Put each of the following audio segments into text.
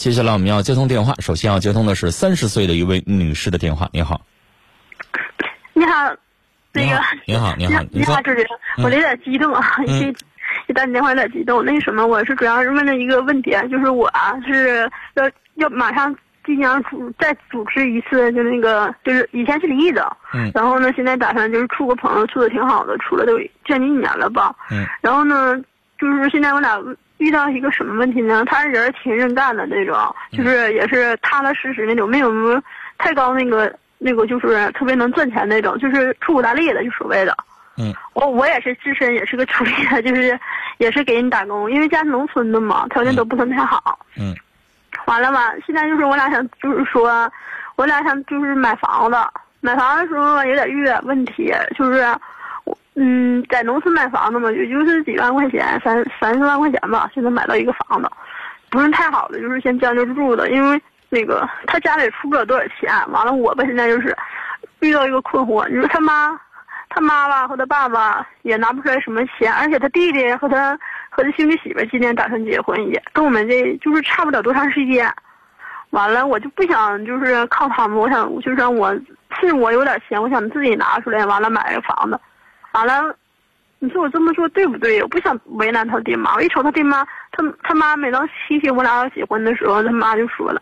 接下来我们要接通电话，首先要接通的是三十岁的一位女士的电话。你好，你好，那个你好，你好，你好，主持人，我有点激动啊，一一打你电话有点激动。那什么，我是主要是问了一个问题，就是我啊是要要马上即将主再主持一次，就那个就是以前是离异的，嗯，然后呢现在打算就是处个朋友，处的挺好的，处了都将近一年了吧，嗯，然后呢就是现在我俩遇到一个什么问题呢？他人挺认干的那种，就是也是踏踏实实那种，没有什么太高那个。那个就是特别能赚钱那种，就是出苦大力的，就所谓的。嗯。我我也是自身也是个处理的，就是也是给人打工，因为家是农村的嘛，条件都不算太好。嗯。完了吧，现在就是我俩想，就是说，我俩想就是买房子，买房的时候有点遇点问题，就是我嗯，在农村买房子嘛，也就是几万块钱，三三四万块钱吧，现在买到一个房子，不是太好的，就是先将就住的，因为。那个他家里出不了多少钱，完了我吧现在就是遇到一个困惑。你说他妈，他妈吧和他爸爸也拿不出来什么钱，而且他弟弟和他和他兄弟媳妇今年打算结婚，也跟我们这就是差不了多长时间。完了我就不想就是靠他们，我想就是我是我有点钱，我想自己拿出来，完了买个房子。完了，你说我这么做对不对？我不想为难他爹妈。我一瞅他爹妈，他他妈每当提起我俩要结婚的时候，他妈就说了。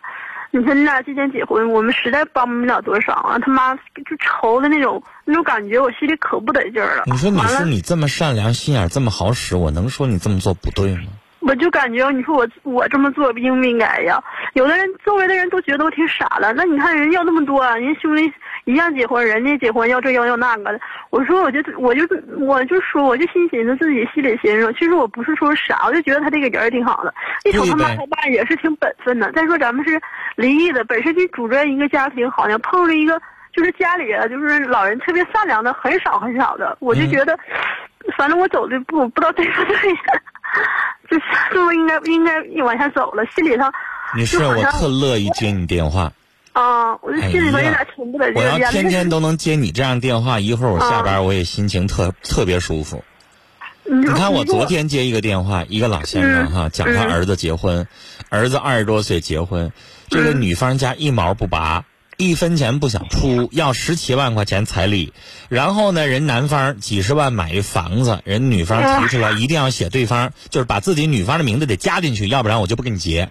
你说你俩今天结婚，我们实在帮不了多少啊！他妈就愁的那种那种感觉，我心里可不得劲儿了。你说你是你这么善良、心眼这么好使，我能说你这么做不对吗？我就感觉你说我我这么做应不应该呀？有的人周围的人都觉得我挺傻的。那你看人要那么多，人兄弟一样结婚，人家结婚要这要要那个的。我说我就我就我就说我就心寻思自己心里寻思，其实我不是说啥，我就觉得他这个人挺好的。一瞅他妈他爸也是挺本分的。再说咱们是离异的，本身就组着一个家庭，好像碰着一个就是家里人，就是老人特别善良的很少很少的。我就觉得，反正我走的不不知道对不对。就是是不是应该应该往下走了？心里头，你是我特乐意接你电话。啊，我这心里头有点沉不得劲。我要天天都能接你这样电话，一会儿我下班我也心情特特别舒服。你看我昨天接一个电话，一个老先生哈，讲他儿子结婚，儿子二十多岁结婚，这个女方家一毛不拔。一分钱不想出，要十七万块钱彩礼，然后呢，人男方几十万买一房子，人女方提出来一定要写对方，就是把自己女方的名字得加进去，要不然我就不跟你结。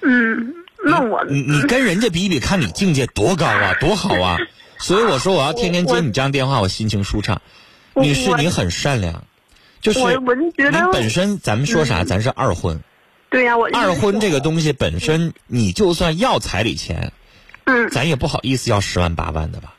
嗯，那我你你跟人家比一比，看你境界多高啊，多好啊！所以我说我要天天接你这样电话，我心情舒畅。女士，你很善良，就是我我就觉得你本身咱们说啥，咱是二婚。对呀，我二婚这个东西本身，你就算要彩礼钱。嗯，咱也不好意思要十万八万的吧？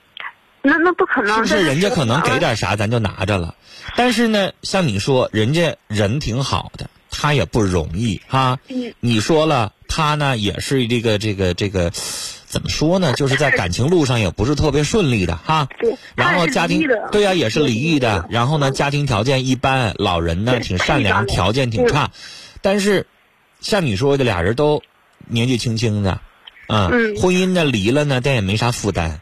那那不可能，是不是？人家可能给点啥，咱就拿着了。但是呢，像你说，人家人挺好的，他也不容易哈。你说了，他呢也是这个这个这个，怎么说呢？就是在感情路上也不是特别顺利的哈。对。然后家庭对呀，也是离异的。然后呢，家庭条件一般，老人呢挺善良，条件挺差。但是，像你说的，俩人都年纪轻轻的。嗯，婚姻呢离了呢，但也没啥负担，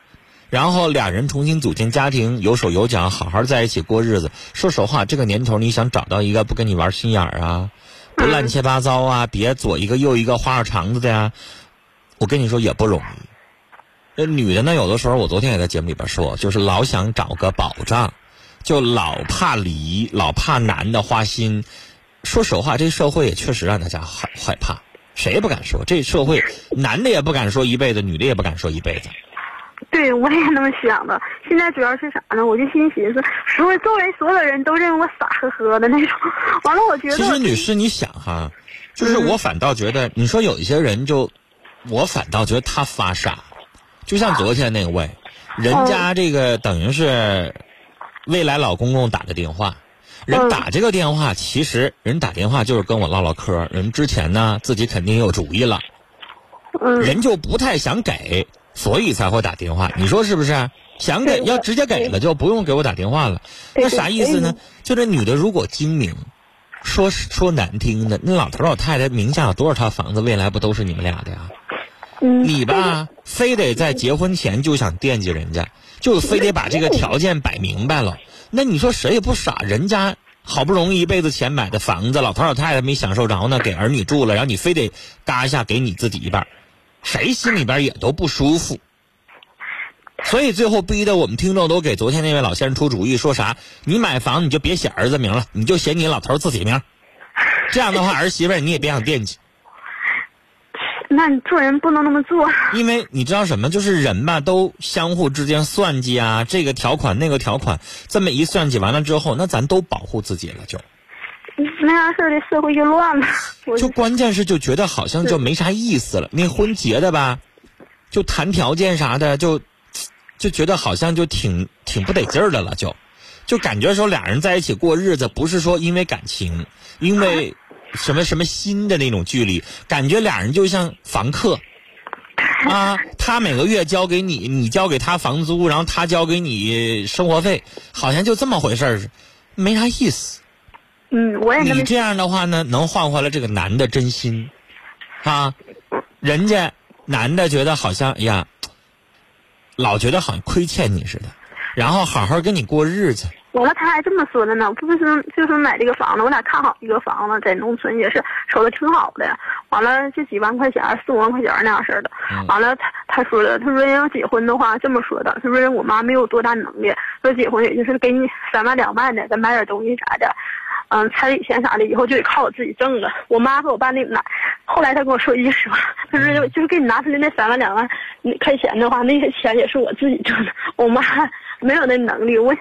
然后俩人重新组建家庭，有手有脚，好好在一起过日子。说实话，这个年头你想找到一个不跟你玩心眼儿啊，不乱七八糟啊，别左一个右一个花花肠子的呀，我跟你说也不容易。那女的呢，有的时候我昨天也在节目里边说，就是老想找个保障，就老怕离，老怕男的花心。说实话，这社会也确实让大家害害怕。谁也不敢说，这社会男的也不敢说一辈子，女的也不敢说一辈子。对，我也那么想的。现在主要是啥呢？我就心寻思，所有周围所有的人都认为我傻呵呵的那种。完了，我觉得。其实女士，你想哈，就是我反倒觉得，你说有一些人就，我反倒觉得他发傻。就像昨天那位，人家这个等于是未来老公公打的电话。人打这个电话，其实人打电话就是跟我唠唠嗑。人之前呢，自己肯定有主意了，人就不太想给，所以才会打电话。你说是不是？想给要直接给了，就不用给我打电话了。那啥意思呢？就这女的如果精明，说说难听的，那老头老太太名下有多少套房子，未来不都是你们俩的呀？你吧，非得在结婚前就想惦记人家，就非得把这个条件摆明白了。那你说谁也不傻，人家好不容易一辈子钱买的房子，老头老太太没享受着呢，给儿女住了，然后你非得嘎一下给你自己一半，谁心里边也都不舒服。所以最后逼得我们听众都给昨天那位老先生出主意，说啥？你买房你就别写儿子名了，你就写你老头自己名。这样的话，儿媳妇你也别想惦记。那你做人不能那么做。因为你知道什么？就是人吧，都相互之间算计啊，这个条款那个条款，这么一算计完了之后，那咱都保护自己了，就。那样式的社会就乱了。就关键是就觉得好像就没啥意思了。那婚结的吧，就谈条件啥的，就就觉得好像就挺挺不得劲儿的了，就就感觉说俩人在一起过日子，不是说因为感情，因为。什么什么新的那种距离，感觉俩人就像房客，啊，他每个月交给你，你交给他房租，然后他交给你生活费，好像就这么回事儿，没啥意思。嗯，我也你这样的话呢，能换回来这个男的真心，啊，人家男的觉得好像哎呀，老觉得好像亏欠你似的，然后好好跟你过日子。完了，他还这么说的呢，不是就是买这个房子，我俩看好一个房子，在农村也是瞅的挺好的。完了就几万块钱，四五万块钱那样式的。完了他他说的，他说要结婚的话这么说的，他说我妈没有多大能力，说结婚也就是给你三万两万的，再买点东西啥的，嗯，彩礼钱啥的，以后就得靠我自己挣了。我妈和我爸那拿，后来他跟我说一句实话，他说就是给你拿出来那三万两万块钱的话，那些钱也是我自己挣的，我妈。没有那能力，我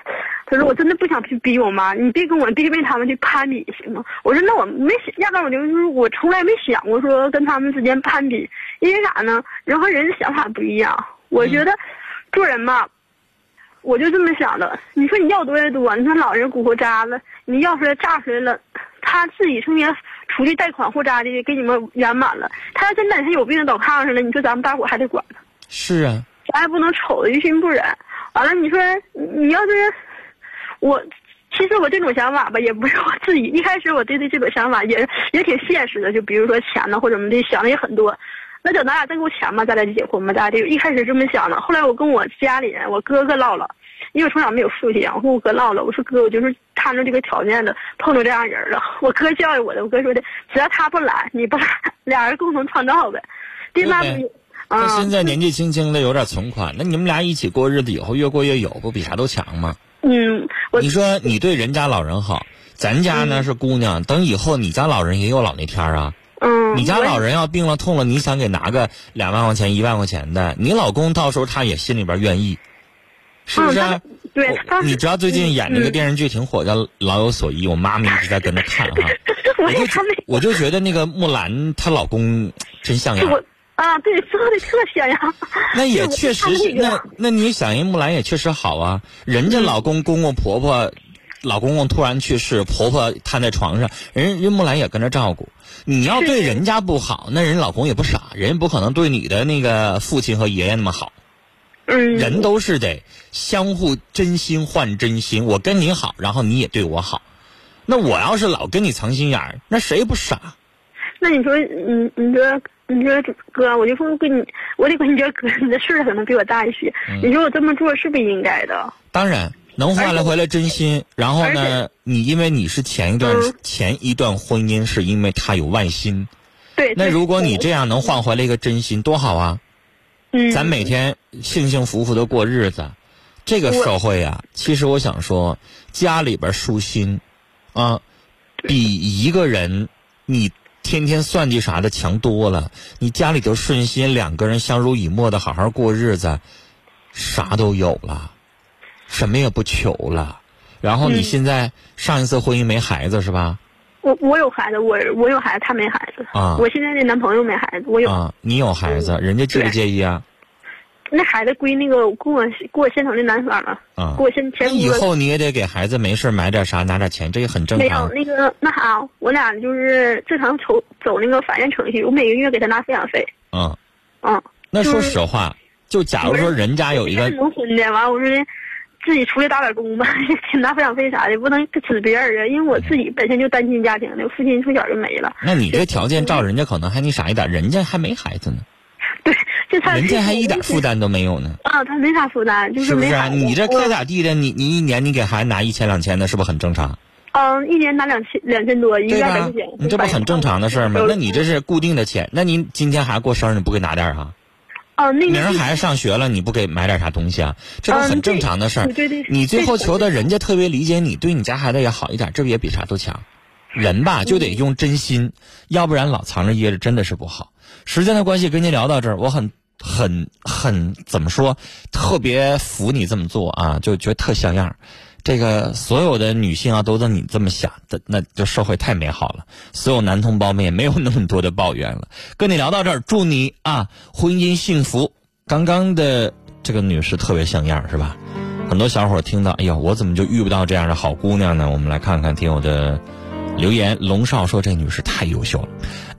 他说我真的不想去逼我妈，你别跟我弟妹他们去攀比行吗？我说那我没想，压根我就是我从来没想过说跟他们之间攀比，因为啥呢？人和人的想法不一样。我觉得做人吧，我就这么想的。你说你要多也多，你说老人骨头渣子，你要出来炸出来了，他自己成天出去贷款或咋的给你们圆满了，他要真哪天有病倒炕上了，你说咱们大伙还得管他？是啊，咱也不能瞅着于心不忍。完了，你说你要是我，其实我这种想法吧，也不是我自己。一开始我对的这种想法也也挺现实的，就比如说钱呢或者什么的，想的也很多。那等咱俩挣够钱嘛，咱俩就结婚吧，咱俩就一开始这么想的。后来我跟我家里人，我哥哥唠了，因为我从小没有父亲，我跟我哥唠了，我说哥，我就是看着这个条件的，碰着这样人了。我哥教育我的，我哥说的，只要他不懒，你不懒，俩人共同创造呗。第三不。他现在年纪轻轻的，有点存款，那你们俩一起过日子，以后越过越有，不比啥都强吗？嗯，你说你对人家老人好，咱家呢是姑娘，等以后你家老人也有老那天啊。嗯。你家老人要病了痛了，你想给拿个两万块钱、一万块钱的，你老公到时候他也心里边愿意，是不是？对。你知道最近演那个电视剧挺火，叫《老有所依》，我妈妈一直在跟着看哈。我就我就觉得那个木兰她老公真像样。啊，对，说的特像呀。那也确实是，那那你想，人木兰也确实好啊。人家老公公公婆婆，老公公突然去世，婆婆瘫在床上，人人木兰也跟着照顾。你要对人家不好，那人老公也不傻，人家不可能对你的那个父亲和爷爷那么好。嗯。人都是得相互真心换真心，我跟你好，然后你也对我好。那我要是老跟你藏心眼儿，那谁不傻？那你说，你你说。你说哥，我就说跟你，我得跟你这哥，你的岁数可能比我大一些。你说我这么做是不是应该的？当然，能换来回来真心。然后呢，你因为你是前一段前一段婚姻，是因为他有外心。对。那如果你这样能换回来一个真心，多好啊！嗯。咱每天幸幸福福的过日子，这个社会啊，其实我想说，家里边舒心，啊，比一个人你。天天算计啥的强多了，你家里头顺心，两个人相濡以沫的好好过日子，啥都有了，什么也不求了。然后你现在上一次婚姻没孩子是吧？我我有孩子，我我有孩子，他没孩子。啊，我现在的男朋友没孩子，我有。啊，你有孩子，人家介不介意啊？那孩子归那个给我给我现成的男方了啊！给我现前。那以后你也得给孩子没事买点啥，拿点钱，这也很正常。没有那个那啥，我俩就是正常走走那个法院程序，我每个月给他拿抚养费。嗯。嗯。那说实话，就假如说人家有一个农村的，完我说的自己出去打点工吧，拿抚养费啥的，不能指别人啊。因为我自己本身就单亲家庭的，父亲从小就没了。那你这条件照人家可能还那啥一点，人家还没孩子呢。对，就他人家还一点负担都没有呢。啊，他没啥负担，就是不是？啊你这该咋地的？你你一年你给孩子拿一千两千的，是不是很正常？嗯，一年拿两千两千多，一个对吧月百块钱。？你这不很正常的事儿吗？那你这是固定的钱，那您今天孩子过生日，你不给拿点儿啊？哦，那个明儿孩子上学了，你不给买点啥东西啊？这不很正常的事儿。你最后求的人家特别理解你，对你家孩子也好一点，这不也比啥都强。人吧就得用真心，要不然老藏着掖着真的是不好。时间的关系，跟您聊到这儿，我很很很怎么说，特别服你这么做啊，就觉得特像样。这个所有的女性啊，都像你这么想的，那就社会太美好了。所有男同胞们也没有那么多的抱怨了。跟你聊到这儿，祝你啊婚姻幸福。刚刚的这个女士特别像样，是吧？很多小伙听到，哎呦，我怎么就遇不到这样的好姑娘呢？我们来看看听友的留言。龙少说这女士太优秀了。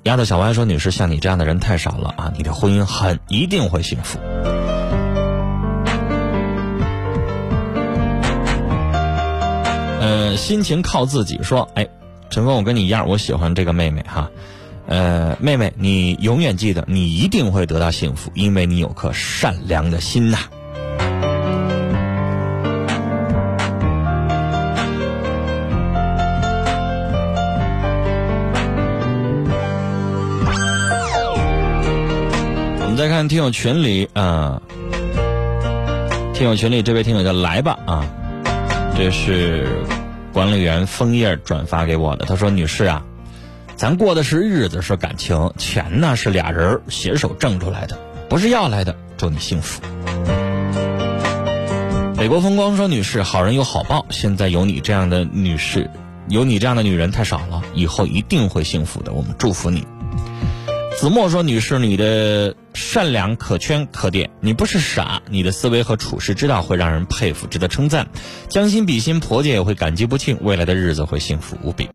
丫头小歪说女士像你这样的人太少了啊，你的婚姻很一定会幸福。呃，心情靠自己。说，哎，陈峰，我跟你一样，我喜欢这个妹妹哈。呃，妹妹，你永远记得，你一定会得到幸福，因为你有颗善良的心呐。再看听友群里啊、听友群里这位听友叫来吧啊，这是管理员枫叶转发给我的。他说：“女士啊，咱过的是日子，是感情，钱呢是俩人携手挣出来的，不是要来的。祝你幸福。”北国风光说：“女士，好人有好报，现在有你这样的女士，有你这样的女人太少了，以后一定会幸福的。我们祝福你。”子墨说：“女士，你的善良可圈可点，你不是傻，你的思维和处事之道会让人佩服，值得称赞。将心比心，婆家也会感激不尽，未来的日子会幸福无比。”